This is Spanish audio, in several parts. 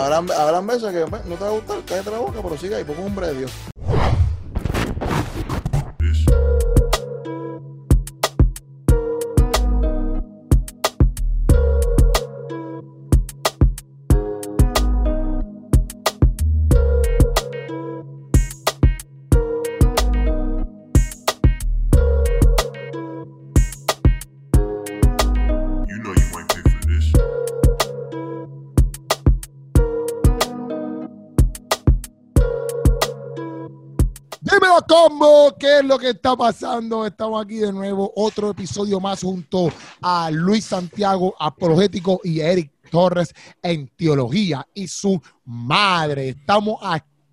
Habrán, habrán veces que no te va a gustar, cállate la boca, pero sigue ahí, es un hombre de Dios. ¿Qué es lo que está pasando? Estamos aquí de nuevo, otro episodio más junto a Luis Santiago, apologético, y Eric Torres en teología y su madre. Estamos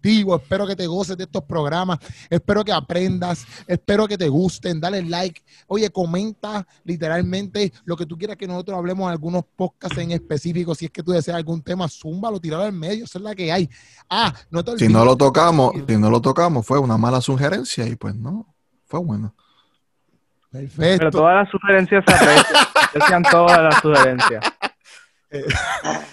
Espero que te goces de estos programas. Espero que aprendas. Espero que te gusten. Dale like. Oye, comenta literalmente lo que tú quieras que nosotros hablemos en algunos podcasts en específico. Si es que tú deseas algún tema, zúmbalo, tiralo al medio. Esa es la que hay. Ah, no te Si olvides. no lo tocamos, si no lo tocamos, fue una mala sugerencia y pues no, fue bueno. Perfecto. Pero todas las sugerencias se aprecian. Todas las sugerencias.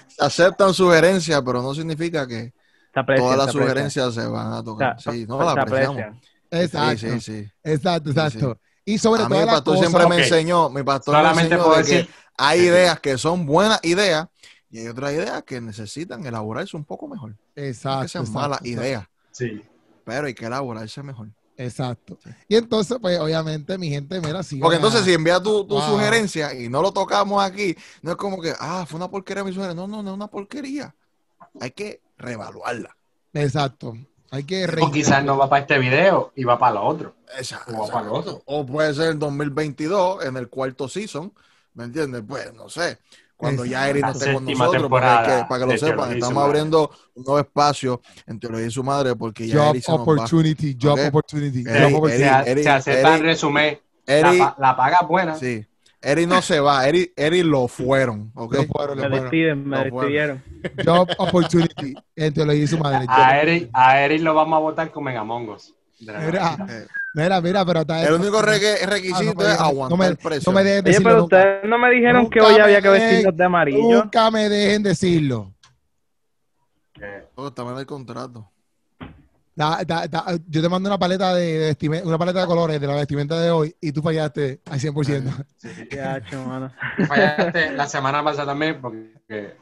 Se aceptan sugerencias, pero no significa que aprecian, todas las sugerencias se van a tocar. Sí, no se las apreciamos. aprecian. Exacto. Sí, sí, sí. Exacto, Sí, exacto. Y sobre A mí todas mi pastor cosas, siempre me enseñó, mi pastor me Solamente enseñó puedo de que decir- hay ideas que son buenas ideas y hay otras ideas que necesitan elaborarse un poco mejor. No exacto, que sean exacto, malas exacto, ideas, Sí. pero hay que elaborarse mejor. Exacto. Y entonces, pues, obviamente, mi gente, mira, sigan Porque entonces a- si envías tu, tu Wow. sugerencia y no lo tocamos aquí, no es como que, ah, fue una porquería mi sugerencia. No, no, no es una porquería. Hay que reevaluarla. Exacto. Hay que O quizás no va para este video y va para lo otro. Esa- O para lo otro. O puede ser el 2022, en el cuarto season, ¿me entiendes? Pues no sé, cuando ya Eri no esté con nosotros, porque hay que- temporada para que lo sepan, estamos abriendo un nuevo espacio en Teología y su madre, porque ya Job Eri se nos va. opportunity, job Ok. opportunity, Eri, job opportunity. se, ha- Eri, se aceptan Eri- resumen. La, la paga es buena. sí, Eri no se va, Eri, Eri lo fueron, ¿ok? Lo fueron, lo Me fueron. despiden, me despidieron. Job opportunity. En teología y su madre. A Eric, a Eric lo vamos a votar. De la Mira. Eh, mira, mira, pero está el único reque- Ah, no requisito es aguantar no me- el precio. No me dejen Oye, decirlo pero nunca. ustedes no me dijeron que Nunca hoy me había que dejen- vestirnos de amarillo. Nunca me dejen decirlo. Oh, está mal el contrato. Da- da- da- yo te mando una paleta de, de una paleta de colores de la vestimenta de hoy y tú fallaste al 100%. sí. Ya, cho, mano. Fallaste la semana pasada también porque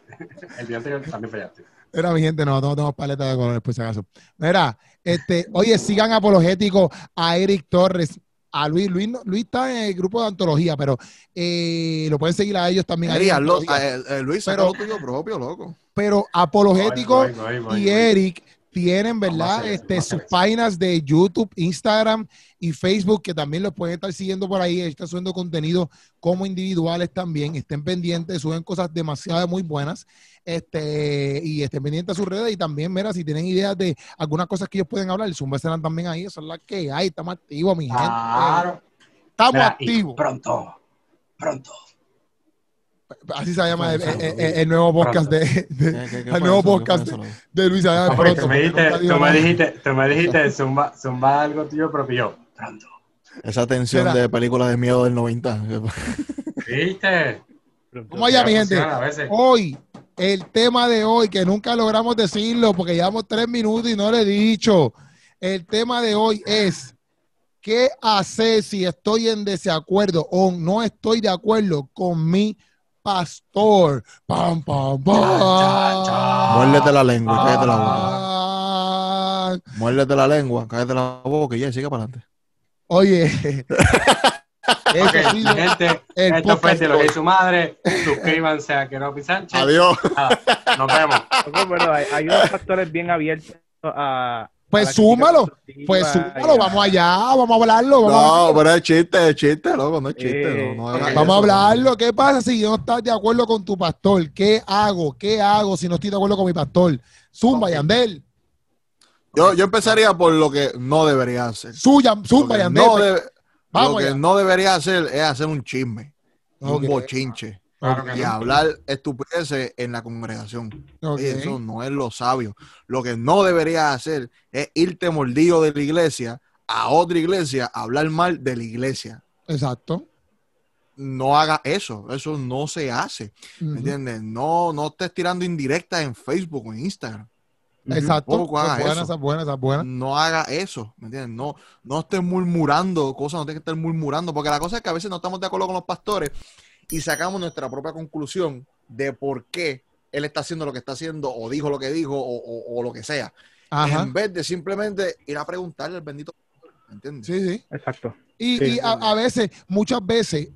el día anterior también fallaste. Mira, mi gente, no, no tenemos paleta de colores, por si acaso. Mira, este, oye, sigan apologético a Eric Torres, a Luis. Luis, no- Luis está en el grupo de antología, pero eh, lo pueden seguir a ellos también. ahí Eri, en hazlo- Antología. eh, eh, Luis, Pero- lo tuyo propio, loco. Pero apologético Voy, voy, voy, voy, y voy. Eric tienen, ¿verdad? Este, sus páginas de YouTube, Instagram y Facebook, que también los pueden estar siguiendo por ahí. Están subiendo contenido como individuales también. Estén pendientes, suben cosas demasiado muy buenas. Este, y estén pendientes a sus redes. Y también, mira, si tienen ideas de algunas cosas que ellos pueden hablar, Zumba serán también ahí. Esa es la que hay. Estamos activos, mi gente. Estamos Mira, activos. pronto, pronto. Así se llama el, Pronto. el- el- el nuevo podcast de, de- ¿Qué- qué el nuevo podcast de, de Luis. Pronto, tú me dijiste, tú me dijiste, tú me dijiste, zumba, zumba algo tuyo propio. Yo, pronto. Esa tensión de películas de miedo del 90. ¿Viste? Vamos allá, mi gente. Hoy, el tema de hoy, que nunca logramos decirlo porque llevamos tres minutos y no lo he dicho. El tema de hoy es qué hacer si estoy en desacuerdo o no estoy de acuerdo con mi pastor. Pam, pam, pam. Muérdete la lengua, cállate la boca. Muérdete la lengua, cállate la boca y ya, sigue para adelante. Oye, eso Ok, ha sido mi gente, el esto fue de lo que es su madre. Suscríbanse a Keropi Sánchez. Adiós. Nada, nos vemos. Hay, hay unos factores bien abiertos a. Pues súmalo, pues súmalo, vamos allá, vamos a hablarlo. Vamos a No, pero es chiste, es chiste, loco, no es chiste. Eh, no, no hagas Vamos a hablarlo. ¿Qué pasa si yo no estoy de acuerdo con tu pastor? ¿Qué hago? ¿Qué hago si no estoy de acuerdo con mi pastor? Zumba, Ok. Yandel. Yo, yo empezaría por lo que no debería hacer. Suya, Lo zumba, que, Yandel. no, debe- Vamos lo que allá. no debería hacer es hacer un chisme, Ok. un bochinche Claro que y no. hablar estupideces en la congregación. Ok. Eso no es lo sabio. Lo que no deberías hacer es irte mordido de la iglesia a otra iglesia a hablar mal de la iglesia. Exacto. no haga eso. Eso no se hace. ¿Me Ujú. entiendes? No, no estés tirando indirectas en Facebook o en Instagram. Exacto. Tampoco haga Esa es buena, eso. esa es buena, esa es buena. No haga eso, ¿me entiendes? No, no estés murmurando cosas, no tienes que estar murmurando, porque la cosa es que a veces no estamos de acuerdo con los pastores y sacamos nuestra propia conclusión de por qué él está haciendo lo que está haciendo, o dijo lo que dijo, o, o- o lo que sea, Ajá. en vez de simplemente ir a preguntarle al bendito, ¿me entiendes? Sí, sí. Exacto. Y, Sí. y a, a veces, muchas veces,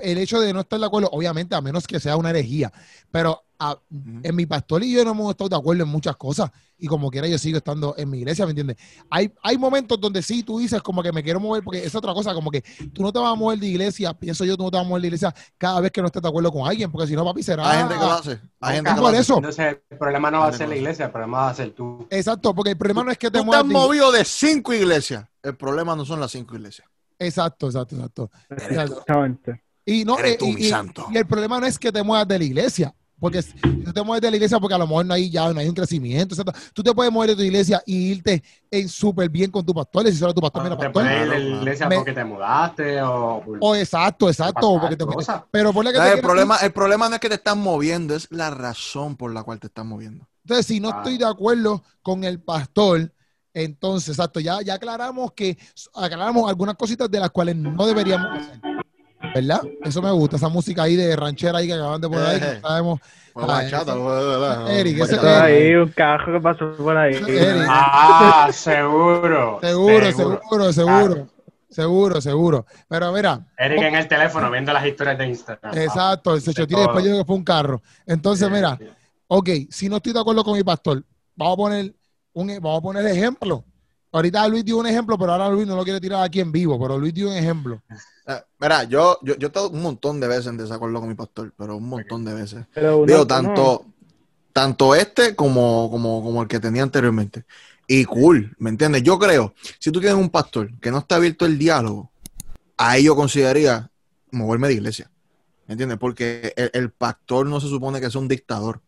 el hecho de no estar de acuerdo, obviamente, a menos que sea una herejía, pero a- en mi pastor y yo no hemos estado de acuerdo en muchas cosas y como quiera yo sigo estando en mi iglesia, ¿me entiendes? Hay, hay momentos donde sí tú dices como que me quiero mover porque es otra cosa, como que tú no te vas a mover de iglesia, pienso yo, tú no te vas a mover de iglesia cada vez que no estés de acuerdo con alguien, porque si no, papi, será... Hay gente que lo hace, hay gente que lo por hace. eso. Entonces, el problema no va a ser la iglesia, el problema va a ser tú. Exacto, porque el problema no es que te Tú te muevas has de- movido de cinco iglesias, el problema no son las cinco iglesias. Exacto, exacto, exacto. Exacto. Exactamente. Y, no, eh, y el problema no es que te muevas de la iglesia, porque si tú te mueves de la iglesia porque a lo mejor no hay ya no hay un crecimiento. Tú te puedes mover de tu iglesia y irte en súper bien con tu pastor, y si solo tu pastor, mira, te pastor. puedes ir de la iglesia Me- porque te mudaste o... por- O exacto, exacto, porque te pero ponle que te el, quieres problema, el problema no es que te estás moviendo, es la razón por la cual te estás moviendo. Entonces, si no Ah. estoy de acuerdo con el pastor, entonces, exacto, ya, ya aclaramos que aclaramos algunas cositas de las cuales no deberíamos hacer. ¿Verdad? Eso me gusta, esa música ahí de ranchera ahí que acaban de poner ahí, que no Ejé. sabemos. Fue Ah, fue- Eric, ese. Eric. ahí un cajo que pasó por ahí. Eric. Ah, seguro. Seguro, seguro, seguro, seguro, seguro. Pero mira, Eric en el teléfono viendo las historias de Instagram. exacto, se de chotió y después yo que fue un carro. Entonces, mira, ok, si no estoy de acuerdo con mi pastor, vamos a poner un, vamos a poner ejemplo. Ahorita Luis dio un ejemplo, pero ahora Luis no lo quiere tirar aquí en vivo, pero Luis dio un ejemplo. Eh, Mira, yo, yo, yo he estado un montón de veces en desacuerdo con mi pastor, pero un montón de veces. Pero Digo, tanto, tanto este como, como, como el que tenía anteriormente. Y cool, ¿me entiendes? Yo creo, si tú tienes un pastor que no está abierto el diálogo, ahí yo consideraría moverme de iglesia. ¿Me entiendes? Porque el, el pastor no se supone que es un dictador.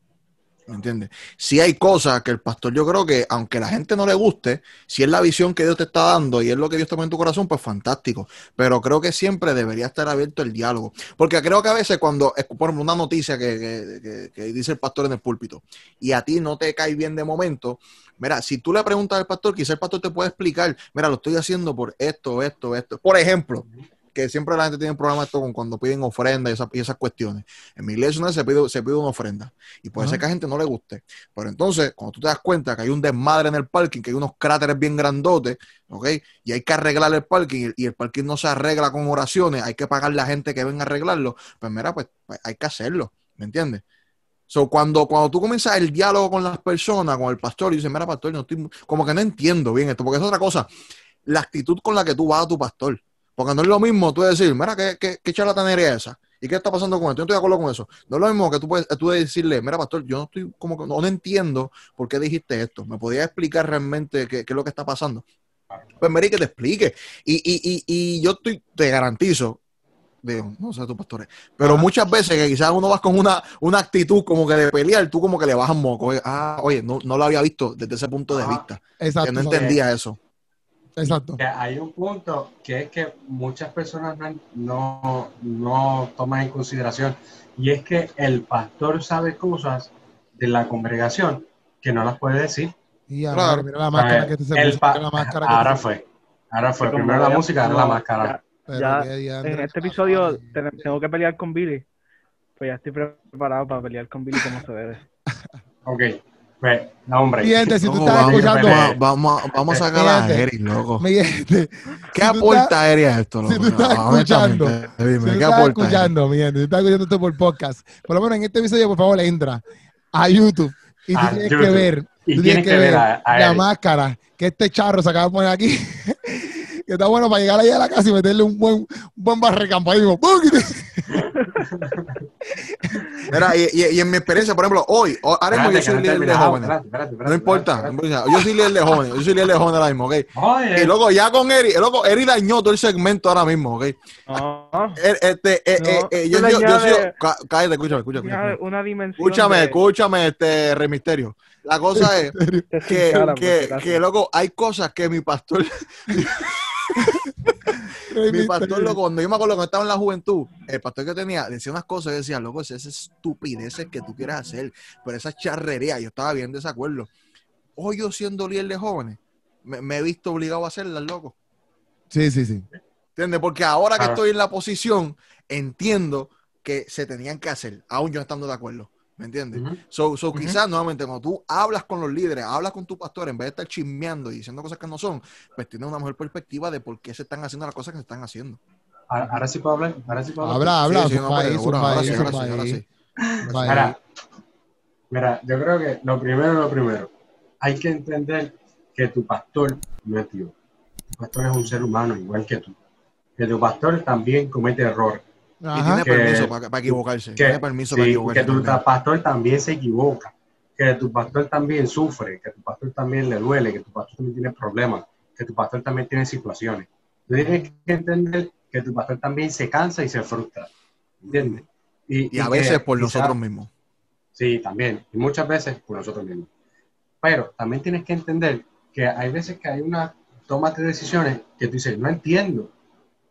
¿Me entiendes? Si hay cosas que el pastor, yo creo que, aunque la gente no le guste, si es la visión que Dios te está dando y es lo que Dios te pone en tu corazón, pues fantástico. Pero creo que siempre debería estar abierto el diálogo. Porque creo que a veces cuando, por una noticia que- que dice el pastor en el púlpito y a ti no te cae bien de momento, mira, si tú le preguntas al pastor, quizá el pastor te puede explicar, mira, lo estoy haciendo por esto, esto, esto. Por ejemplo, que siempre la gente tiene problemas esto con cuando piden ofrenda y, esas- y esas cuestiones. En mi iglesia se pide, se pide una ofrenda y puede ser que a gente no le guste. Pero entonces, cuando tú te das cuenta que hay un desmadre en el parking, que hay unos cráteres bien grandotes, ¿ok? Y hay que arreglar el parking y, el parking no se arregla con oraciones, hay que pagar la gente que venga a arreglarlo, pues mira, pues, pues hay que hacerlo, ¿me entiendes? So, cuando, cuando tú comienzas el diálogo con las personas, con el pastor, y dices, mira, pastor, no estoy, como que no entiendo bien esto, porque es otra cosa, la actitud con la que tú vas a tu pastor. Porque no es lo mismo tú decir, mira, ¿qué, qué, qué charlatanería es esa? ¿Y qué está pasando con esto? Yo no estoy de acuerdo con eso. No es lo mismo que tú puedes tú decirle, mira, pastor, yo no estoy como que no, no entiendo por qué dijiste esto. ¿Me podías explicar realmente qué, qué es lo que está pasando? Pues Mary, que te explique. Y, y, y, y yo estoy, te garantizo, digo, no sé tus pastores, pero muchas veces que quizás uno vas con una, una actitud como que de pelear, tú como que le bajas moco. Oye, Ah, oye, no, no lo había visto desde ese punto de vista. Exacto. Que no entendía eso. Exacto. Que hay un punto que es que muchas personas no, no, no toman en consideración y es que el pastor sabe cosas de la congregación que no las puede decir. Y a Claro. mira la máscara que te se el puso, la máscara que ahora te fue, ahora fue. Primero la ya- música, ahora la máscara. Ya, diantre En este episodio tengo que pelear con Billy. Pues ya estoy preparado para pelear con Billy como se debe. Ok, no, hombre. Mi gente, si tú No, estás vamos, escuchando, vamos, vamos, vamos a sacar a Fíjate. Eric, loco. mi gente, ¿Qué si aporta Eric a esto, si loco? tú estás escuchando, dime, Si tú ¿qué estás aporta escuchando, mi gente, si estás escuchando esto por podcast, por lo menos en este episodio, por favor, entra a YouTube y tú A tienes que YouTube. ver, Y tú tienes que ver a- a la Eric. máscara que este charro se acaba de poner aquí, que está bueno para llegar allá a la casa y meterle un buen, un buen barrecampo ahí. Mira, y, y- y en mi experiencia, por ejemplo, hoy, ahora mismo yo que soy líder de jóvenes. espérate, espérate, espérate, No importa, yo soy líder de jóvenes, yo soy líder de jóvenes ahora mismo, ¿ok? Y luego ya con Eric, loco, Eric dañó todo el segmento ahora mismo, ¿ok? Er- Este, eh, No, eh, eh, yo, yo, soy- cá- cállate, escúchame, escúchame. una, escúchame. una dimensión. Escúchame, de- escúchame, este Rey Misterio. La cosa es que, que, acaso. que, loco, hay cosas que mi pastor. Mi pastor, loco, cuando yo me acuerdo cuando estaba en la juventud, el pastor que tenía decía unas cosas y decía, loco, esas estupideces que tú quieres hacer, pero esa charrería, yo estaba bien desacuerdo. Hoy yo siendo líder de jóvenes, me, me he visto obligado a hacerlas, loco. Sí, sí, sí. ¿Entiendes? Porque ahora que estoy en la posición, entiendo que se tenían que hacer, aún yo estando de acuerdo. ¿Me entiendes? Ujú. So, so quizás nuevamente cuando tú hablas con los líderes, hablas con tu pastor, en vez de estar chismeando y diciendo cosas que no son, pues tienes una mejor perspectiva de por qué se están haciendo las cosas que se están haciendo. Ahora ahora sí puedo hablar. Ahora sí puedo hablar. Habla, habla, ahora sí, ahora sí. Mira, mira, yo creo que lo primero, lo primero, hay que entender que tu pastor no es Dios. Tu pastor es un ser humano igual que tú. Que tu pastor también comete errores. Y Ajá. tiene Que- permiso para, para equivocarse. Que, tiene permiso sí, para equivocarse. que tu también. pastor también se equivoca. Que tu pastor también sufre. Que tu pastor también le duele. Que tu pastor también tiene problemas. Que tu pastor también tiene situaciones. Tú tienes que entender que tu pastor también se cansa y se frustra. ¿Entiendes? Y a que veces por quizá- nosotros mismos. Sí, también. Y muchas veces por nosotros mismos. Pero también tienes que entender que hay veces que hay una toma de decisiones que tú dices, no entiendo.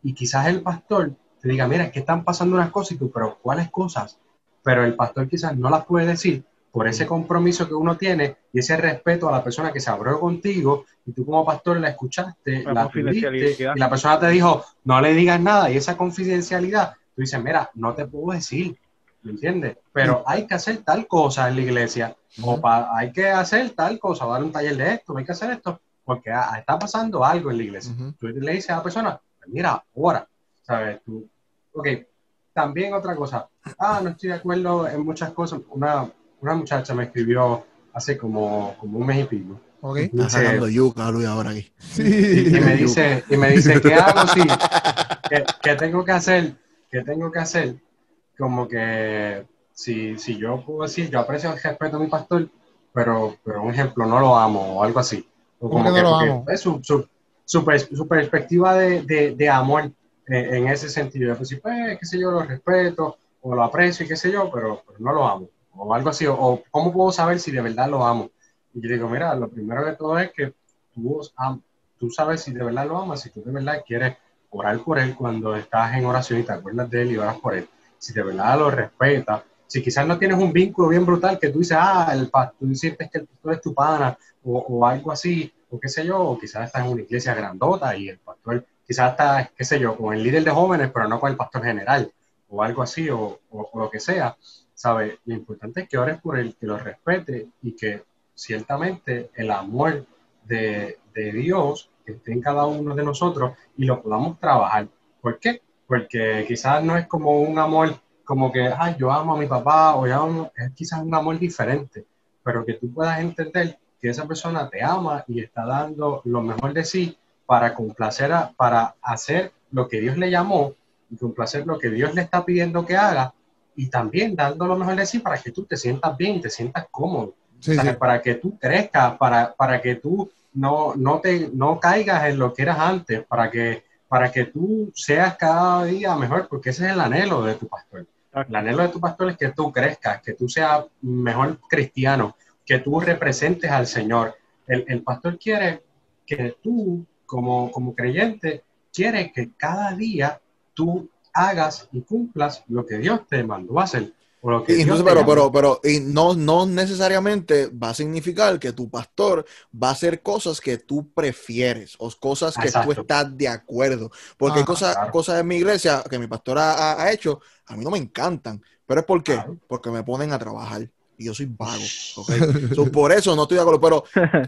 Y quizás el pastor te diga, mira, es que están pasando unas cosas y tú, pero ¿cuáles cosas? Pero el pastor quizás no las puede decir por ese compromiso que uno tiene y ese respeto a la persona que se abrió contigo y tú como pastor la escuchaste, La la confidencialidad. y la persona te dijo, no le digas nada y esa confidencialidad, tú dices, mira, no te puedo decir, ¿me entiendes? Pero hay que hacer tal cosa en la iglesia o pa- hay que hacer tal cosa, dar un taller de esto, hay que hacer esto, porque ah, está pasando algo en la iglesia. Ujú. Tú le dices a la persona, mira, ahora, ¿sabes? Tú, ok, también otra cosa, ah, no estoy de acuerdo en muchas cosas. Una, una muchacha me escribió hace como, como un mes y pico. Ok. Y Está dice- sacando yuca, Luis, ahora aquí. y, Sí. y me dice, y me dice, ¿qué hago si, qué, qué tengo que hacer? ¿Qué tengo que hacer? Como que si, si yo puedo decir, yo aprecio y respeto a mi pastor, pero, pero un ejemplo, no lo amo o algo así. O ¿Cómo que no lo amo? Es su, su, su, su perspectiva de, de, de amor eh, en ese sentido. Pues, sí, pues, qué sé yo, lo respeto o lo aprecio y qué sé yo, pero, pero no lo amo. O algo así. O, o cómo puedo saber si de verdad lo amo. Y yo digo, mira, lo primero de todo es que tú, am- tú sabes si de verdad lo amas, si tú de verdad quieres orar por él cuando estás en oración y te acuerdas de él y oras por él. Si de verdad lo respetas. Si quizás no tienes un vínculo bien brutal que tú dices, ah, el pastor, tú sientes que el pastor es tu pana o, o algo así, o qué sé yo, o quizás estás en una iglesia grandota y el pastor quizás está, qué sé yo, con el líder de jóvenes, pero no con el pastor general, o algo así, o, o- lo que sea, ¿sabes? Lo importante es que ores por él, que lo respete y que ciertamente el amor de, de Dios esté en cada uno de nosotros y lo podamos trabajar. ¿Por qué? Porque quizás no es como un amor como que, ay, yo amo a mi papá, o yo amo, es quizás un amor diferente, pero que tú puedas entender que esa persona te ama y está dando lo mejor de sí para complacer, a- para hacer lo que Dios le llamó y complacer lo que Dios le está pidiendo que haga y también dando lo mejor de sí para que tú te sientas bien te sientas cómodo. Sí, O sea, sí. para que tú crezcas, para, para que tú no, no, te, no caigas en lo que eras antes, para que, para que tú seas cada día mejor, porque ese es el anhelo de tu pastor. El anhelo de tu pastor es que tú crezcas, que tú seas mejor cristiano, que tú representes al Señor. El, el pastor quiere que tú, como, como creyente, quiere que cada día tú hagas y cumplas lo que Dios te mandó a hacer. O lo que Y entonces, pero, pero, pero, y no, no necesariamente va a significar que tu pastor va a hacer cosas que tú prefieres o cosas que Exacto. tú estás de acuerdo. Porque hay Ah, cosas, claro. cosas en mi iglesia que mi pastor ha, ha- hecho, a mí no me encantan. Pero es por qué? Claro. Porque me ponen a trabajar y yo soy vago. ¿ok? So, por eso no estoy de acuerdo. Pero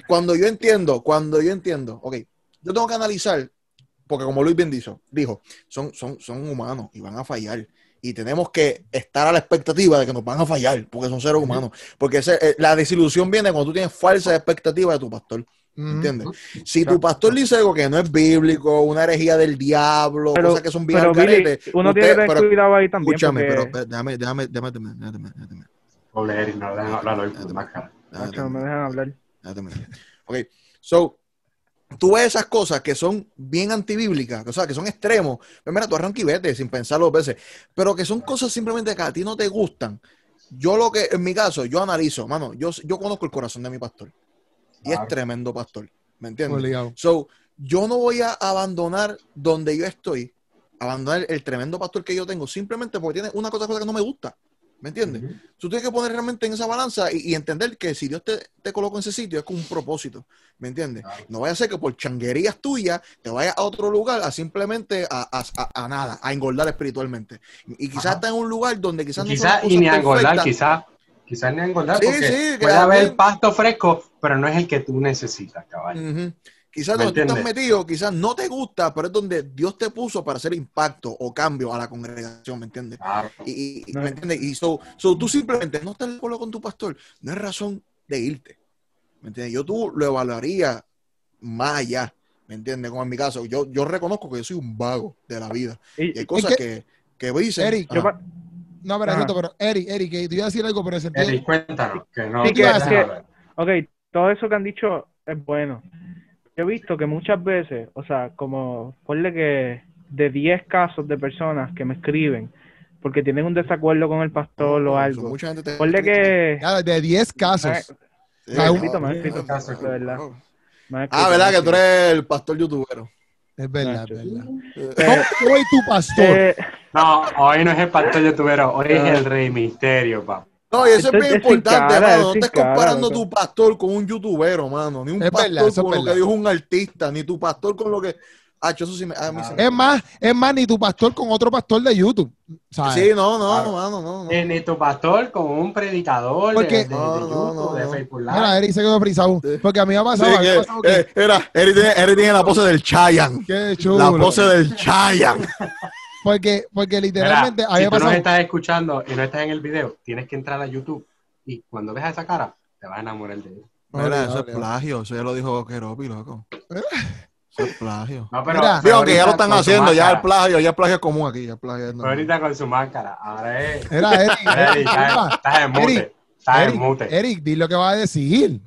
cuando yo entiendo, cuando yo entiendo, ok, yo tengo que analizar, porque como Luis bien dijo, dijo son, son, son humanos y van a fallar. Y tenemos que estar a la expectativa de que nos van a fallar, porque son seres humanos. Porque ese- eh, la desilusión viene cuando tú tienes falsas expectativas de tu pastor. ¿Entiendes? Si tu pastor dice algo que no es bíblico, una herejía del diablo, Pero, cosas que son bien pero Billy, uno usted- tiene que tener pero cuidado ahí también. Escúchame, porque- pero pero déjame, déjame, déjame, terminar, déjame, terminar, déjame, Déjame déjame Nacho, no me terminar. dejan hablar. Ya terminé. Ok, so, tú ves esas cosas que son bien antibíblicas, o sea, que son extremos. Pues mira, tú arranca y vete sin pensarlo dos veces, pero que son cosas simplemente que a ti no te gustan. Yo lo que, en mi caso, yo analizo, mano, yo, yo conozco el corazón de mi pastor y es tremendo pastor, ¿me entiendes? Obligado. So, yo no voy a abandonar donde yo estoy, abandonar el tremendo pastor que yo tengo, simplemente porque tiene una cosa, cosa que no me gusta. ¿Me entiendes? Tú tienes que poner realmente en esa balanza y, y entender que si Dios te, te colocó en ese sitio es con un propósito. ¿Me entiendes? Claro. No vaya a ser que por changuerías tuyas te vayas a otro lugar a simplemente a, a- nada, a engordar espiritualmente. Y quizás Ajá. está en un lugar donde quizás no Quizás las y ni a engordar, quizás quizás ni a engordar, Sí, porque sí, puede haber pasto fresco, pero no es el que tú necesitas, caballo. Ujú. Quizás ¿Me donde tú estás metido, quizás no te gusta, pero es donde Dios te puso para hacer impacto o cambio a la congregación, ¿me entiendes? Claro. Y, y- No. ¿me entiendes? Y so, so tú simplemente no estás de acuerdo con tu pastor, no es razón de irte, ¿me entiendes? Yo tú lo evaluaría más allá, ¿me entiendes? Como en mi caso, yo, yo reconozco que yo soy un vago de la vida Y- y hay cosas que- que, que dicen. Eric, yo No, pero, Ajá. Ernesto, pero Eric, Eric, que te iba a decir algo, pero en el sentido. Eric, cuéntanos, que no Sí, te que- que-. Ok, todo eso que han dicho es bueno. Yo he visto que muchas veces, o sea, como ponle que de 10 casos de personas que me escriben porque tienen un desacuerdo con el pastor o So, algo, mucha gente te- ponle que... De 10 casos. Me, Sí, me han Ah, escrito, me casos de verdad. Ah, ¿verdad? Que tú eres el pastor youtubero. Es verdad, es verdad. escrito. ¿Cómo Pero, hoy tu pastor? eh, No, hoy no es el pastor youtubero, hoy es Ah. el rey misterio, papá. No, y eso es bien importante, cara, mano. No estés comparando tu pastor con un youtubero, mano. Ni un Es pastor verdad, con lo que dijo un artista, ni tu pastor con lo que. Ah, eso sí me. A mí sí me- Es más, es más, ni tu pastor con otro pastor de YouTube. ¿sabes? Sí, no, no, Claro. mano, no. no. Eh, Ni tu pastor con un predicador Porque- de, de- No, no, YouTube, no, de. Facebook Mira, Live. Eric se quedó frisado. Sí. Porque a mí me ha Sí, pasado. ha que, pasado que- eh, era, Eric tiene, Eric tiene la pose del Chayan. Qué chulo. La pose del Chayan. Porque, porque Mira, literalmente a mí si tú nos pasado. estás escuchando y no estás en el video, tienes que entrar a YouTube y cuando veas esa cara, te vas a enamorar de él. Mira, eso es plagio. Eso ya lo dijo Keropi, loco. Eso es plagio. No, pero, Mira. Digo que ya lo están haciendo, ya el plagio, ya el plagio es común aquí. Ya el plagio normal. ahorita con su máscara. Ahora es. Era Eric. Eric, Eric, estás, estás en mute. Eric, Estás en mute. Eric, di lo que va a decir.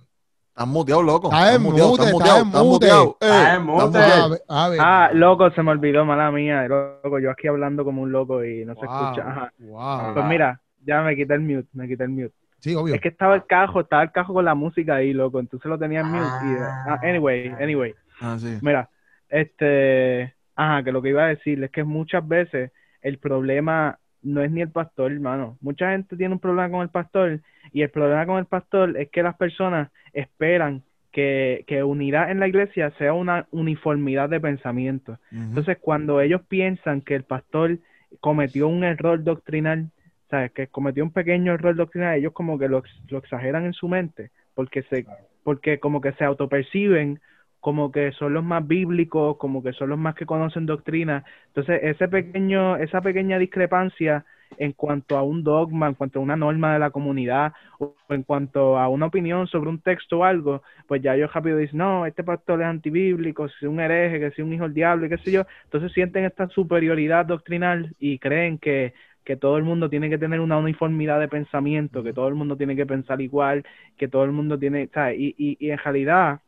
Estás muteado, loco. Estás está muteado, estás mute. muteado. Eh, estás muteado. ver. ah, loco, se me olvidó, mala mía, loco, yo aquí hablando como un loco y no se Wow, escucha. Ajá. wow. Pues mira, ya me quité el mute, me quité el mute. Sí, obvio. Es que estaba el cajo, estaba el cajo con la música ahí, loco, entonces lo tenía en mute. Y, ah, anyway, anyway. Ah, sí. Mira, este, ajá, que lo que iba a decir es que muchas veces el problema no es ni el pastor, hermano. Mucha gente tiene un problema con el pastor y el problema con el pastor es que las personas esperan que, que unidad en la iglesia sea una uniformidad de pensamiento. Entonces, cuando ellos piensan que el pastor cometió un error doctrinal, ¿sabes? Que cometió un pequeño error doctrinal, ellos como que lo, lo exageran en su mente, porque se, porque como que se autoperciben como que son los más bíblicos, como que son los más que conocen doctrina. Entonces, ese pequeño, esa pequeña discrepancia en cuanto a un dogma, en cuanto a una norma de la comunidad, o en cuanto a una opinión sobre un texto o algo, pues ya ellos rápido dicen, no, este pastor es antibíblico, si es un hereje, que si es un hijo del diablo, y qué sé yo. Entonces sienten esta superioridad doctrinal y creen que, que todo el mundo tiene que tener una uniformidad de pensamiento, que todo el mundo tiene que pensar igual, que todo el mundo tiene, ¿sabes? Y, y, y en realidad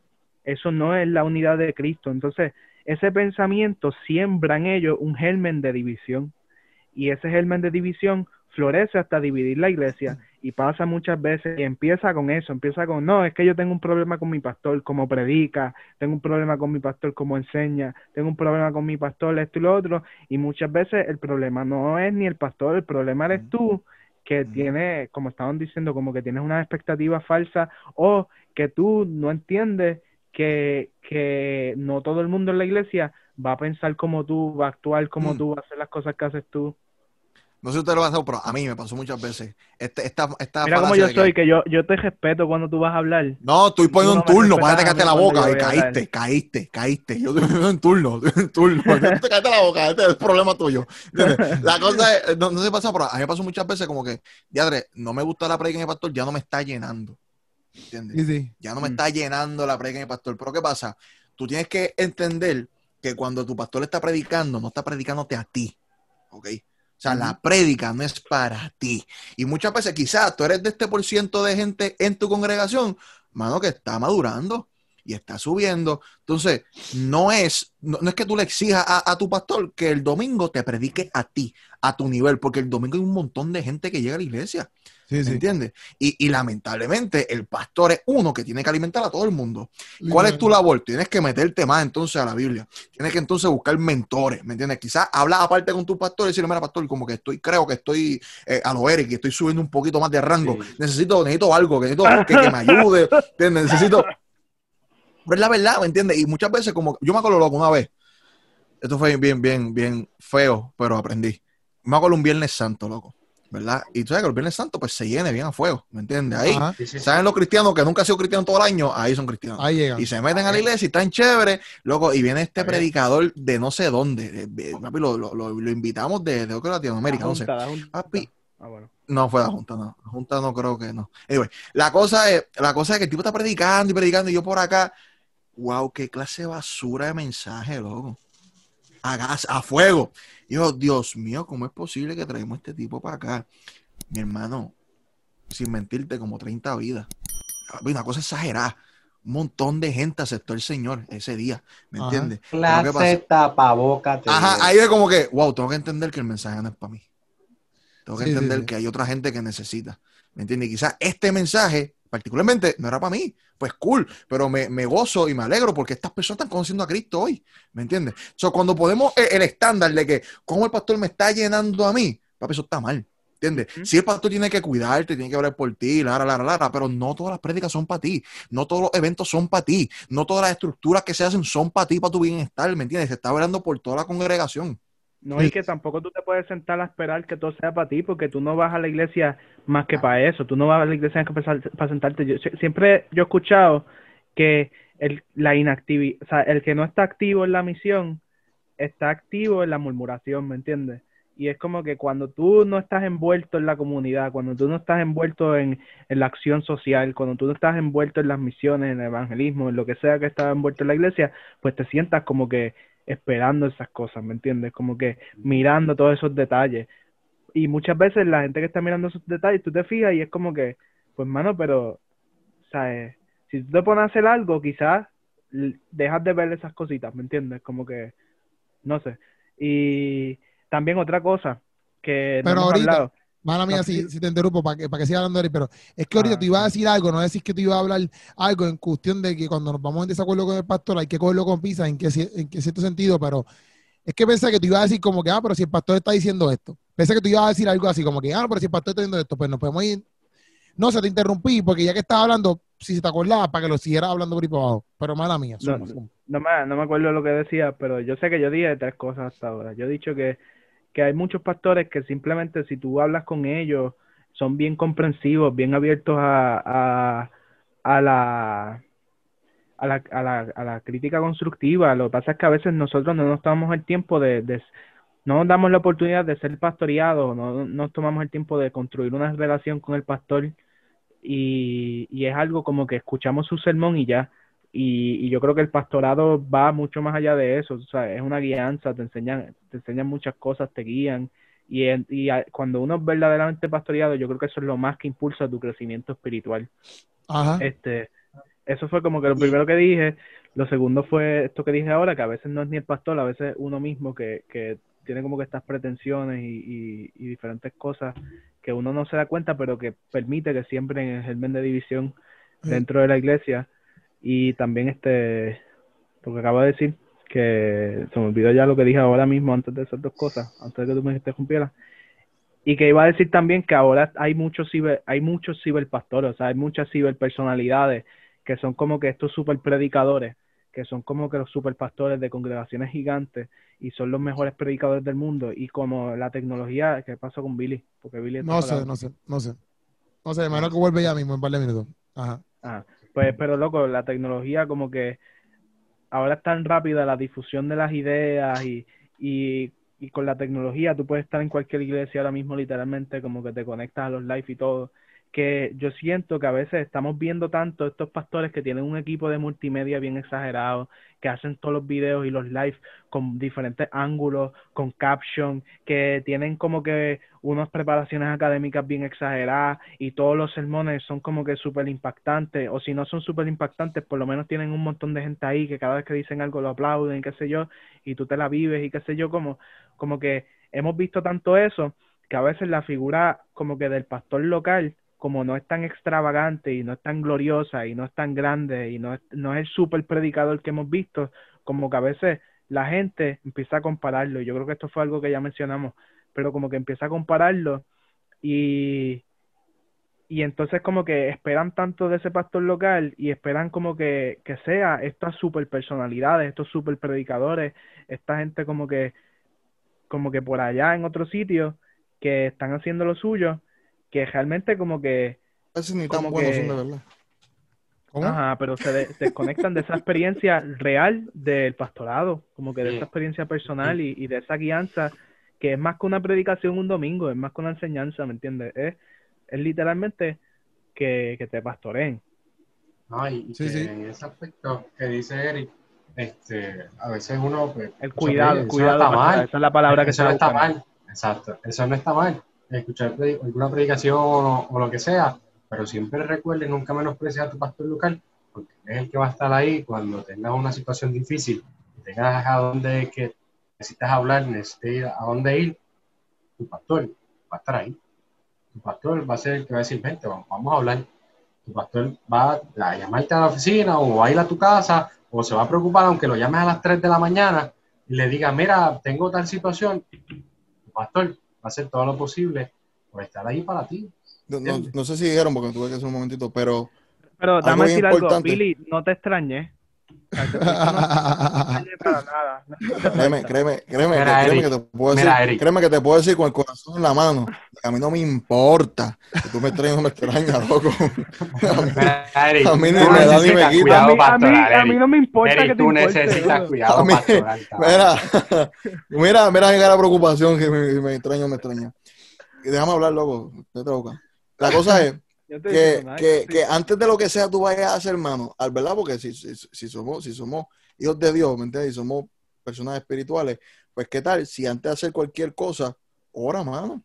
eso no es la unidad de Cristo. Entonces, ese pensamiento siembra en ellos un germen de división. Y ese germen de división florece hasta dividir la iglesia. Y pasa muchas veces y empieza con eso, empieza con, no, es que yo tengo un problema con mi pastor como predica, tengo un problema con mi pastor como enseña, tengo un problema con mi pastor esto y lo otro. Y muchas veces el problema no es ni el pastor, el problema eres tú que tienes, como estaban diciendo, como que tienes una expectativa falsa o que tú no entiendes que, que no todo el mundo en la iglesia va a pensar como tú, va a actuar como Mm. tú, va a hacer las cosas que haces tú. No sé si usted lo ha pasado, pero a mí me pasó muchas veces. Este, esta, esta Mira cómo falacia yo que- soy, que yo, yo te respeto cuando tú vas a hablar. No, estoy poniendo no un turno, para que la boca yo y caíste, caíste, caíste. Yo estoy en turno, estoy en turno. Te caíste la boca, este es el problema tuyo. ¿Entiendes? La cosa es, no, no se pasa, pero a mí me pasó muchas veces como que, diadre, no me gusta la predica de mi pastor, ya no me está llenando. ¿Entiendes? Sí, sí. Ya no me Mm. está llenando la predica de mi pastor. Pero ¿qué pasa? Tú tienes que entender que cuando tu pastor está predicando, no está predicándote a ti. ¿Ok? O sea, la prédica no es para ti. Y muchas veces quizás tú eres de este por ciento de gente en tu congregación, mano, que está madurando. Y está subiendo. Entonces, no es, no, no es que tú le exijas a, a tu pastor que el domingo te predique a ti, a tu nivel, porque el domingo hay un montón de gente que llega a la iglesia. Sí, ¿Me sí. entiendes? Y, y lamentablemente el pastor es uno que tiene que alimentar a todo el mundo. ¿Cuál es tu labor? Tienes que meterte más entonces a la Biblia. Tienes que entonces buscar mentores, ¿me entiendes? Quizás hablar aparte con tu pastor y decirle, mira, pastor, como que estoy, creo que estoy eh, a lo Eric, que estoy subiendo un poquito más de rango. Sí. Necesito, necesito algo, que necesito que, que me ayude, ¿entiendes? Necesito... Pero es la verdad, ¿me entiendes? Y muchas veces como, yo me acuerdo loco una vez, esto fue bien, bien, bien feo, pero aprendí. Me acuerdo un Viernes Santo, loco, ¿verdad? Y tú sabes que el Viernes Santo pues se llene bien a fuego, ¿me entiendes? Ahí. Sí, sí, sí. ¿saben los cristianos que nunca han sido cristianos todo el año? Ahí son cristianos. Ahí llega. Y se meten a la iglesia y están chéveres, loco, y viene este bien. predicador de no sé dónde. de- de- papi, lo, lo- lo- lo invitamos de, de, Latinoamérica, La no sé. junta, la junta. Papi, Ah, bueno. no fue la Junta, no. La Junta no creo que no. Anyway, la cosa es, la cosa es que el tipo está predicando y predicando y yo por acá, wow, qué clase de basura de mensaje, loco. A gas, a fuego. Y yo, Dios mío, ¿cómo es posible que traemos este tipo para acá? Mi hermano, sin mentirte, como 30 vidas. Una cosa exagerada. Un montón de gente aceptó el Señor ese día, ¿me entiendes? Clase tapaboca. Ajá, ahí es como que, wow, tengo que entender que el mensaje no es para mí. Tengo que Sí, sí, entender sí. que hay otra gente que necesita. ¿Me entiendes? Y quizás este mensaje, particularmente, no era para mí. Pues cool, pero me, me gozo y me alegro porque estas personas están conociendo a Cristo hoy. ¿Me entiendes? So, cuando podemos eh, el estándar de que cómo el pastor me está llenando a mí, papi, eso está mal. ¿Entiendes? Si el pastor tiene que cuidarte, tiene que hablar por ti, lara, lara, lara, pero no todas las prédicas son para ti, no todos los eventos son para ti, no todas las estructuras que se hacen son para ti, para tu bienestar, ¿me entiendes? Se está hablando por toda la congregación. No, y que tampoco tú te puedes sentar a esperar que todo sea para ti, porque tú no vas a la iglesia más que para eso. Tú no vas a la iglesia más que para, para sentarte. Yo, sie- siempre yo he escuchado que el, la inactividad, o sea, el que no está activo en la misión, está activo en la murmuración, ¿me entiendes? Y es como que cuando tú no estás envuelto en la comunidad, cuando tú no estás envuelto en, en la acción social, cuando tú no estás envuelto en las misiones, en el evangelismo, en lo que sea que está envuelto en la iglesia, pues te sientas como que esperando esas cosas, ¿me entiendes? Como que mirando todos esos detalles. Y muchas veces la gente que está mirando esos detalles, tú te fijas y es como que, pues mano, pero, ¿sabes? Si tú te pones a hacer algo, quizás dejas de ver esas cositas, ¿me entiendes? Como que, no sé. Y también otra cosa que no hemos ahorita- hablado. Mala mía, si, te interrumpo, para que, para que siga hablando, Eric, pero es que ahorita Ah, tú ibas a decir algo, no decir que tú ibas a hablar algo en cuestión de que cuando nos vamos en desacuerdo con el pastor hay que cogerlo con pizza, en que, en que cierto sentido, pero es que pensé que tú ibas a decir como que, ah, pero si el pastor está diciendo esto. Pensé que tú ibas a decir algo así, como que, ah, pero si el pastor está diciendo esto, pues nos podemos ir. No, se te interrumpí, porque ya que estabas hablando, si se te acordaba, para que lo siguieras hablando por ahí para abajo. Pero mala mía, No, suma, suma. No me, no me acuerdo lo que decía, pero yo sé que yo dije tres cosas hasta ahora. Yo he dicho que, que hay muchos pastores que simplemente si tú hablas con ellos, son bien comprensivos, bien abiertos a, a, a la a la, a, la, a la crítica constructiva. Lo que pasa es que a veces nosotros no nos tomamos el tiempo de, de no nos damos la oportunidad de ser pastoreados, no nos tomamos el tiempo de construir una relación con el pastor y, y es algo como que escuchamos su sermón y ya. Y, y yo creo que el pastorado va mucho más allá de eso, o sea, es una guianza, te enseñan, te enseñan muchas cosas, te guían, y, en- y a- cuando uno es verdaderamente pastoreado, yo creo que eso es lo más que impulsa tu crecimiento espiritual. Ajá. Este, eso fue como que lo primero que dije, lo segundo fue esto que dije ahora, que a veces no es ni el pastor, a veces uno mismo que, que tiene como que estas pretensiones y, y, y diferentes cosas que uno no se da cuenta, pero que permite que siempre en el germen de división dentro de la iglesia y también este lo que acabo de decir que se me olvidó ya lo que dije ahora mismo antes de esas dos cosas antes de que tú me interrumpieras y que iba a decir también que ahora hay muchos ciber, hay muchos ciberpastores, o sea, hay muchas ciberpersonalidades que son como que estos super predicadores, que son como que los superpastores de congregaciones gigantes y son los mejores predicadores del mundo y como la tecnología, ¿qué pasó con Billy? Porque Billy No sé, no sé, no sé. No sé, hermano que vuelve ya mismo en un par de minutos. Ajá. Ajá. Pues, pero loco, la tecnología como que ahora es tan rápida la difusión de las ideas y, y, y con la tecnología tú puedes estar en cualquier iglesia ahora mismo literalmente como que te conectas a los live y todo que yo siento que a veces estamos viendo tanto estos pastores que tienen un equipo de multimedia bien exagerado, que hacen todos los videos y los live con diferentes ángulos, con caption, que tienen como que unas preparaciones académicas bien exageradas y todos los sermones son como que súper impactantes, o si no son súper impactantes, por lo menos tienen un montón de gente ahí que cada vez que dicen algo lo aplauden, qué sé yo, y tú te la vives y qué sé yo, como, como que hemos visto tanto eso que a veces la figura como que del pastor local como no es tan extravagante y no es tan gloriosa y no es tan grande y no es, no es el super predicador que hemos visto, como que a veces la gente empieza a compararlo. Yo creo que esto fue algo que ya mencionamos, pero como que empieza a compararlo y, y entonces como que esperan tanto de ese pastor local y esperan como que, que sea estas super personalidades, estos super predicadores, esta gente como que, como que por allá en otro sitio que están haciendo lo suyo que realmente como que... Veces ni tan Como buenos que- son de verdad. ¿Cómo? Ajá, pero se de- desconectan de esa experiencia real del pastorado, como que de esa experiencia personal y, y de esa guianza, que es más que una predicación un domingo, es más que una enseñanza, ¿me entiendes? Es, es literalmente que, que te pastoreen. No, y, y Sí, que sí. en ese aspecto que dice Eric, este, a veces uno, pues, El eso- cuidado, eso el no cuidado, está mal. esa es la palabra que eso no está mal, exacto, eso no está mal. Escuchar alguna predicación o, o lo que sea, pero siempre recuerde nunca menospreciar a tu pastor local, porque es el que va a estar ahí cuando tengas una situación difícil, tengas a dónde que necesitas hablar, necesitas ir a dónde ir, tu pastor va a estar ahí. Tu pastor va a ser el que va a decir, vente, vamos, vamos a hablar. Tu pastor va a llamarte a la oficina o va a ir a tu casa o se va a preocupar aunque lo llames a las 3 de la mañana y le diga, mira, tengo tal situación. Tu pastor hacer todo lo posible por estar ahí para ti. No, no- no sé si dijeron porque tuve que hacer un momentito, pero Pero Algo dame decir algo, importante. Billy, no te extrañes. Créeme, créeme, créeme, Mira, que, créeme que te puedo decir, Mira, Eric. créeme que te puedo decir con el corazón en la mano, a mí no me importa, que tú me extrañas no me extrañas, loco. Mira, Eric, A mí ni me da ni me quita. cuidado a, mí, a, mí, a mí no me importa Eric, que te tú importe. necesitas cuidado A mí- pastoral. cabrón. Mira, mira, mira cara preocupación que me, me extraño, me extraña. Y Déjame hablar, loco. La cosa es que, que, que antes de lo que sea tú vayas a hacer, hermano, al verdad, porque si, si, si somos, si somos hijos de Dios, ¿me entiendes? Y somos personas espirituales, pues qué tal si antes de hacer cualquier cosa, ora, mano.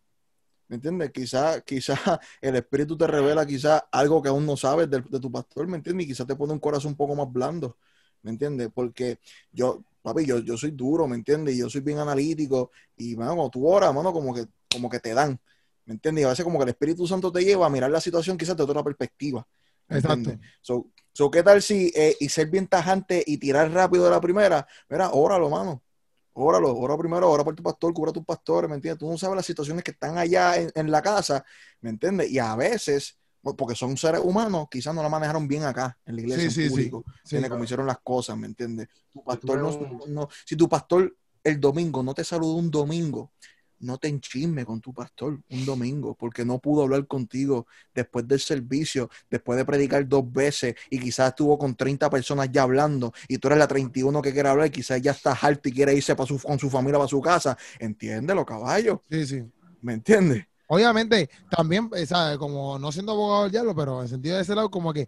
¿Me entiendes? Quizá, quizá el Espíritu te revela quizá algo que aún no sabes de, de tu pastor, ¿me entiendes? Y quizá te pone un corazón un poco más blando, ¿me entiendes? Porque yo, papi, yo, yo soy duro, ¿me entiendes? Y yo soy bien analítico y, mano, cuando tú oras, mano, como que, como que te dan, ¿me entiendes? Y a veces como que el Espíritu Santo te lleva a mirar la situación quizás de otra perspectiva. ¿me Exacto. So, so, ¿qué tal si, eh, y ser bien tajante y tirar rápido de la primera? Mira, óralo, mano. Óralo, ora primero, ora por tu pastor, cubra a tus pastores, ¿me entiendes? Tú no sabes las situaciones que están allá en, en la casa, ¿me entiendes? Y a veces, porque son seres humanos, quizás no la manejaron bien acá, en la iglesia, Sí, en sí. público, Sí, claro. Como hicieron las cosas, ¿me entiendes? Tu pastor no, no- si tu pastor el domingo no te saludó un domingo, no te enchisme con tu pastor un domingo, porque no pudo hablar contigo después del servicio, después de predicar dos veces y quizás estuvo con 30 personas ya hablando y tú eres la 31 que quiere hablar y quizás ya está harto y quiere irse para su, con su familia para su casa. Entiéndelo, caballo. Sí, sí. ¿Me entiendes? Obviamente, también, ¿sabes? Como no siendo abogado del diablo, pero en sentido de ese lado, como que,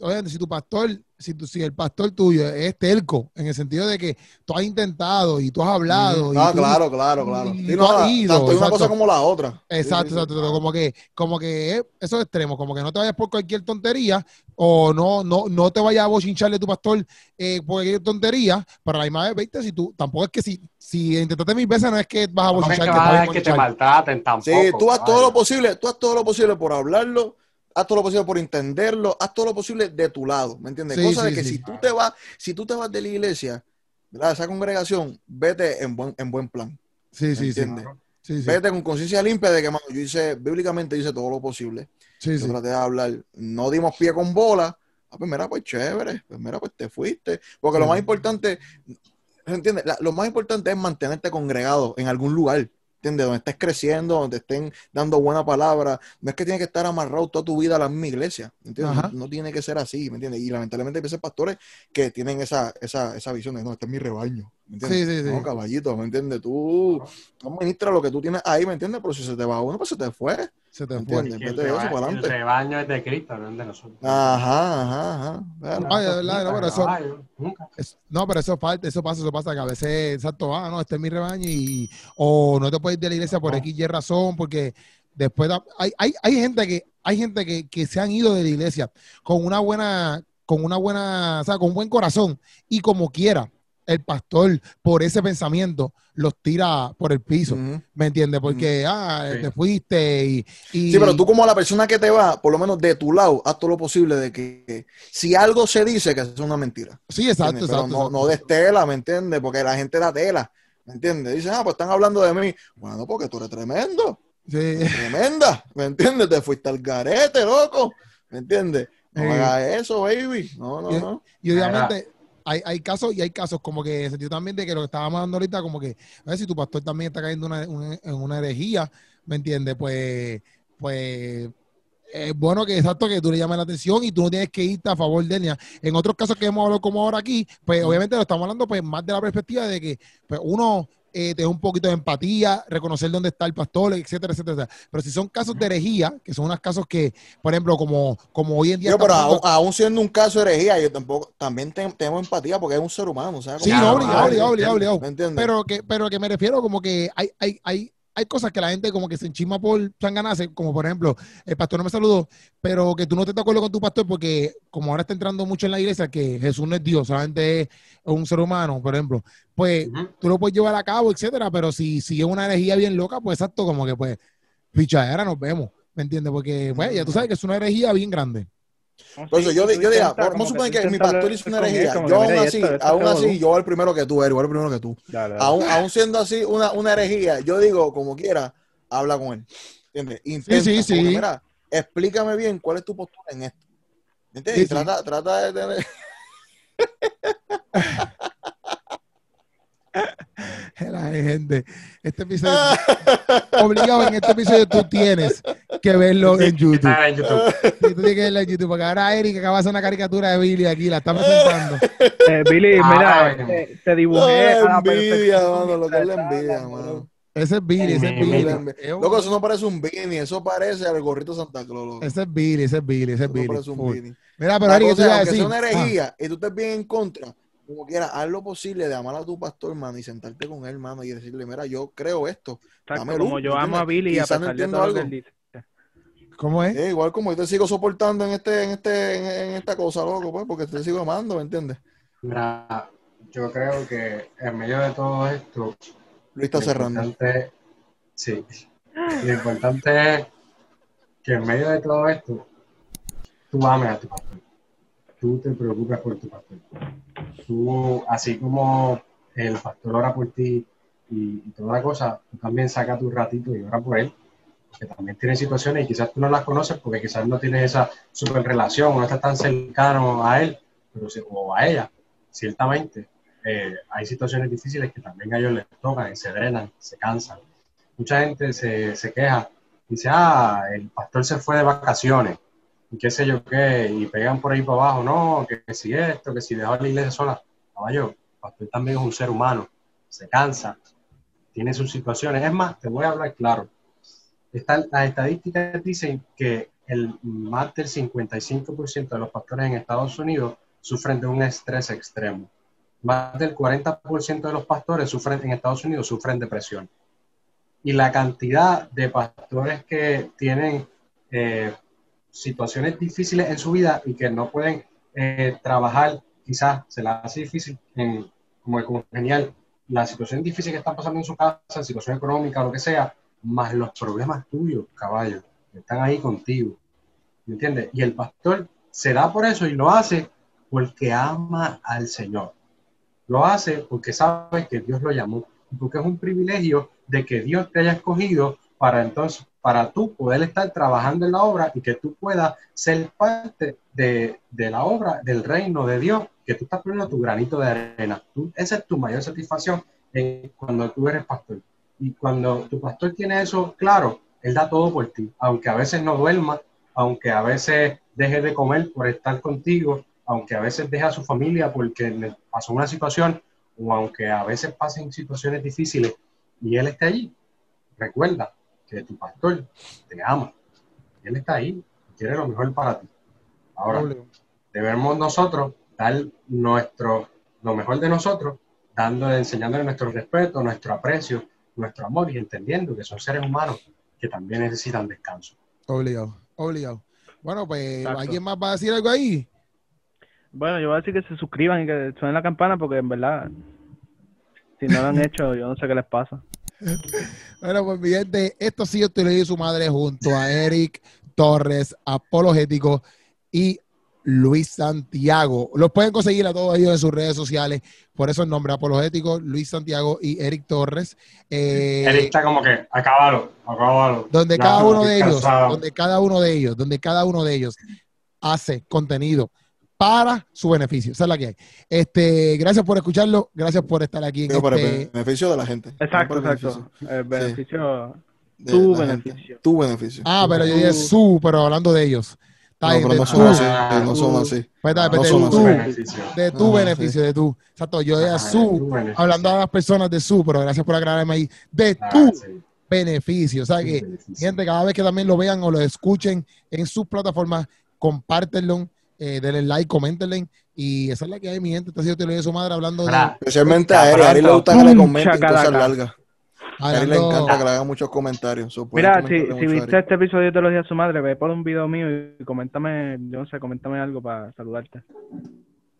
obviamente, si tu pastor, si, tu, si el pastor tuyo es terco, en el sentido de que tú has intentado y tú has hablado. y Ah, tú- claro, claro, claro. y Sí, tú no, has ido, tanto una cosa como la otra. Exacto, Sí, sí, sí. exacto, exacto. Como que, como que es esos extremos, como que no te vayas por cualquier tontería o no, no, no te vayas a bochincharle a tu pastor eh, por cualquier tontería, pero la misma vez, viste, si tú, tampoco es que si, si intentaste mil veces no es que vas a No es bochinchar, que que vas a que te bochinchar. maltraten tampoco. Sí, tú haz todo lo posible, tú haz todo lo posible por hablarlo, haz todo lo posible por entenderlo, haz todo lo posible de tu lado, ¿me entiendes? Sí, Cosa de que sí. si tú te vas, si tú te vas de la iglesia, ¿verdad? Esa congregación, vete en buen, en buen plan, Sí, sí, sí. ¿entiendes? Sí. Vete con conciencia limpia de que, mano, yo hice, bíblicamente hice todo lo posible. Sí, Yo sí. traté de hablar, no dimos pie con bola. Ah, pues mira, pues chévere, pues mira, pues te fuiste. Porque lo más importante, ¿entiendes? La- lo más importante es mantenerte congregado en algún lugar, ¿entiendes? Donde estés creciendo, donde estén dando buena palabra. No es que tienes que estar amarrado toda tu vida a la misma iglesia, ¿entiendes? No, no tiene que ser así, ¿me entiendes? Y lamentablemente hay veces pastores que tienen esa, esa, esa visión de, no, este es mi rebaño, ¿Me entiendes? Sí, sí, sí. No, caballito, ¿me entiendes? Tú, tú administras lo que tú tienes ahí, ¿me entiendes? Pero si se te va uno, pues se te fue. Se te ¿Me fue. el, reba- el rebaño es de Cristo, no es de nosotros. Ajá, ajá, ajá. Claro. Ay, de verdad, no, pero eso- Caballo, nunca. Es- no, pero eso falta, eso pasa, eso pasa, que a veces, exacto, ah, no, este es mi rebaño y, o no te puedes ir de la iglesia por No. X y razón, porque después hay, hay, hay gente que, hay gente que, que se han ido de la iglesia con una buena, con una buena, o sea, con un buen corazón y como quiera, el pastor, por ese pensamiento, los tira por el piso. ¿me entiendes? Porque, ah, Sí. te fuiste y, y- Sí, pero tú como la persona que te va, por lo menos de tu lado, haz todo lo posible de que si algo se dice, que es una mentira. Sí, exacto, exacto. no, no des tela, ¿me entiendes? Porque la gente da tela, ¿me entiendes? Dicen, ah, pues están hablando de mí. Bueno, porque tú eres tremendo, Sí. tremenda, ¿me entiendes? Te fuiste al garete, loco, ¿me entiendes? No Sí. hagas eso, baby. No, no, no. Y obviamente hay, hay casos y hay casos como que en el sentido también de que lo que estábamos hablando ahorita, como que a ver si tu pastor también está cayendo una- una- en una herejía, ¿me entiendes? Pues, pues es bueno que exacto que tú le llames la atención y tú no tienes que irte a favor de él. En otros casos que hemos hablado como ahora aquí, pues obviamente lo estamos hablando pues más de la perspectiva de que pues, uno eh, te da un poquito de empatía, reconocer dónde está el pastor, etcétera, etcétera, etcétera. Pero si son casos de herejía, que son unos casos que, por ejemplo, como, como hoy en día... Yo, pero aún, aún siendo un caso de herejía, yo tampoco, también te- tengo empatía porque es un ser humano, sea, Sí, obligado, obligado, obligado, obligado. Pero que, pero que me refiero como que hay, hay, hay, hay cosas que la gente como que se enchisma por sanganarse, como por ejemplo, el pastor no me saludó, pero que tú no te de acuerdo con tu pastor porque como ahora está entrando mucho en la iglesia que Jesús no es Dios, solamente es un ser humano, por ejemplo, pues Ujú. tú lo puedes llevar a cabo, etcétera, pero si sigue una herejía bien loca, pues exacto, como que pues, pichadera, nos vemos, ¿me entiendes? Porque, pues, ya tú sabes que es una herejía bien grande. Eso yo, Sí, tú yo diría, vamos a suponer que mi pastor hizo una herejía. Yo aún así, esto- esto aún así, yo voy el primero que tú, Eric, voy el primero que tú. Dale, dale. Aún, aún siendo así una, una herejía, yo digo, como quiera, habla con él. ¿Entiendes? Intenta, sí, sí. que, mira, explícame bien cuál es tu postura en esto. ¿Me entiendes? Sí, Y sí. trata, trata de tener... La gente, este episodio, obligado en este episodio tú tienes que verlo en YouTube. Está en YouTube. Sí, tú tienes que verlo en YouTube, porque ahora Eric acaba de hacer una caricatura de Billy aquí, la está presentando. Eh, Billy, Ah, mira, te, te dibujé. Ah, a la envidia, perfección. mano, lo que es la envidia, mano. Ese es Billy, ese es es Billy. envidia. Es Loco, eso no parece un beanie, eso parece al gorrito Santa Claus. loco. Ese es Billy, ese es Billy, ese es Eso no Billy. parece un beanie. Mira, pero Eric, tú es, ibas a decir. sea una Ah, herejía y tú estés bien en contra, como quieras, haz lo posible de amar a tu pastor, hermano, y sentarte con él, hermano, y decirle, mira, yo creo esto. Exacto, Dame como luz, yo ¿me amo a? Billy a Quizás no de entiendo todo lo que algo. él dice. ¿Cómo es? Eh, igual como yo te sigo soportando en este, en este, en, en esta cosa, loco, pues, porque te sigo amando, ¿me entiendes? Mira, yo creo que en medio de todo esto, Luis está lo cerrando. importante- sí, lo importante es que en medio de todo esto, tú ames a tu pastor. Tú te preocupes por tu pastor. Tú, así como el pastor ora por ti y, y toda la cosa, tú también saca tu ratito y ora por él. Que también tiene situaciones y quizás tú no las conoces porque quizás no tienes esa super relación no estás tan cercano a él pero o a ella. Ciertamente, eh, hay situaciones difíciles que también a ellos les tocan y se drenan, se cansan. Mucha gente se, se queja, dice, ah, el pastor se fue de vacaciones, y qué sé yo qué, y pegan por ahí para abajo, no, que, si esto, que si dejó la iglesia sola. Caballo, pastor también es un ser humano, se cansa, tiene sus situaciones. Es más, te voy a hablar claro. Están, las estadísticas dicen que el, más del 55% de los pastores en Estados Unidos sufren de un estrés extremo. Más del 40% de los pastores sufren en Estados Unidos sufren depresión. Y la cantidad de pastores que tienen eh, situaciones difíciles en su vida y que no pueden eh, trabajar, quizás se les hace difícil, en, como, como genial, la situación difícil que están pasando en su casa, situación económica, lo que sea, más los problemas tuyos, caballo, que están ahí contigo. ¿Me entiendes? Y el pastor se da por eso y lo hace porque ama al Señor. Lo hace porque sabe que Dios lo llamó porque es un privilegio de que Dios te haya escogido para entonces, para tú poder estar trabajando en la obra y que tú puedas ser parte de, de la obra del reino de Dios, que tú estás poniendo tu granito de arena. Tú- esa es tu mayor satisfacción cuando tú eres pastor. Y cuando tu pastor tiene eso claro, él da todo por ti, aunque a veces no duerma, aunque a veces deje de comer por estar contigo, aunque a veces deje a su familia porque le pasó una situación o aunque a veces pasen situaciones difíciles y Él esté allí, recuerda que tu pastor te ama. Él está ahí, quiere lo mejor para ti. Ahora, debemos nosotros dar nuestro, lo mejor de nosotros, dándole, enseñándole nuestro respeto, nuestro aprecio, nuestro amor y entendiendo que son seres humanos que también necesitan descanso. Obligado, obligado. Bueno, pues, Exacto. ¿alguien más va a decir algo ahí? Bueno, yo voy a decir que se suscriban y que suenen la campana porque en verdad, si no lo han hecho, yo no sé qué les pasa. Bueno, pues mi gente, esto sí yo te lo di su madre junto a Eric Torres, Apologético y Luis Santiago. Los pueden conseguir a todos ellos en sus redes sociales, por eso el nombre Apologético, Luis Santiago y Eric Torres. Eh, Él está como que, acábalo, acábalo. donde Ya, cada uno de estoy ellos, cansado. donde cada uno de ellos, donde cada uno de ellos hace contenido para su beneficio. Esa es la que hay. Este, gracias por escucharlo, gracias por estar aquí en Digo, para este, el beneficio de la gente. Exacto, No exacto. beneficio El beneficio, de tu gente. beneficio. Tu beneficio. Ah, pero yo dije su, pero hablando de ellos. Está no, bien, pero de no son así. Ah, No son así. pues, está, no pues, de son así. beneficio. de tu beneficio, de tú. Exacto, yo dije Ajá, su, tu hablando a las personas de su, pero gracias por aclararme ahí, de Ah, tu sí, beneficio. O sea tu que, beneficio. gente, cada vez que también lo vean o lo escuchen en sus plataformas, compártenlo, eh, denle like, coméntenle. Y esa es la que hay, mi gente. Este ha sido Te lo de su madre hablando de. Especialmente a Eri. A Eri le gusta que le comenten cosas chacalaca. largas. A Eri le encanta que le hagan muchos comentarios. So, Mira, si, viste este episodio de los días a su madre, ve por un video mío y coméntame, yo no sé, coméntame algo para saludarte.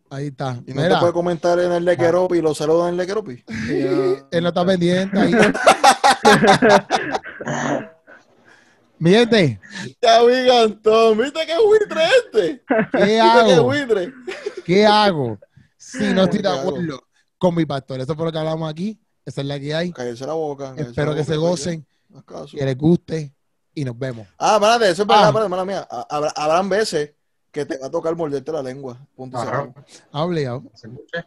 Ahí está. Y no Mira, te puede comentar en el de Keropi y lo saludan en el de Keropi. Sí, él no está pendiente. Ahí. gente, Ya vi, Gantón. ¿Viste qué buitre este? ¿qué ¿Viste qué hago? buitre? ¿Qué hago si no estoy de ¿Qué acuerdo con mi pastor? Eso fue lo que hablamos aquí. Esa es la que hay. Cállese la boca. cállese Espero la que se boca, gocen, que les guste y nos vemos. Ah, espérate, eso es verdad, Ah. espérate, mala mía. Ha- Habrá, habrán veces que te va a tocar morderte la lengua. Punto. Claro. acabó. Obligado.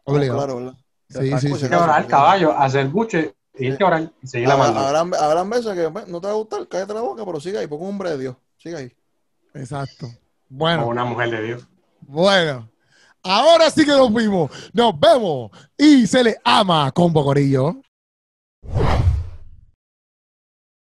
Obligado. Claro, ¿verdad? Sí, sí, Pues, sí. Hay que orar, caballo, hacer buche, irte a orar y seguir la mano. habrán, habrán veces que bueno, no te va a gustar, cállate la boca, pero sigue ahí, porque un hombre de Dios. Sigue ahí. Exacto. O Bueno, una mujer de Dios. bueno. Ahora sí que nos vimos. Nos vemos y se le ama con Bocorillo.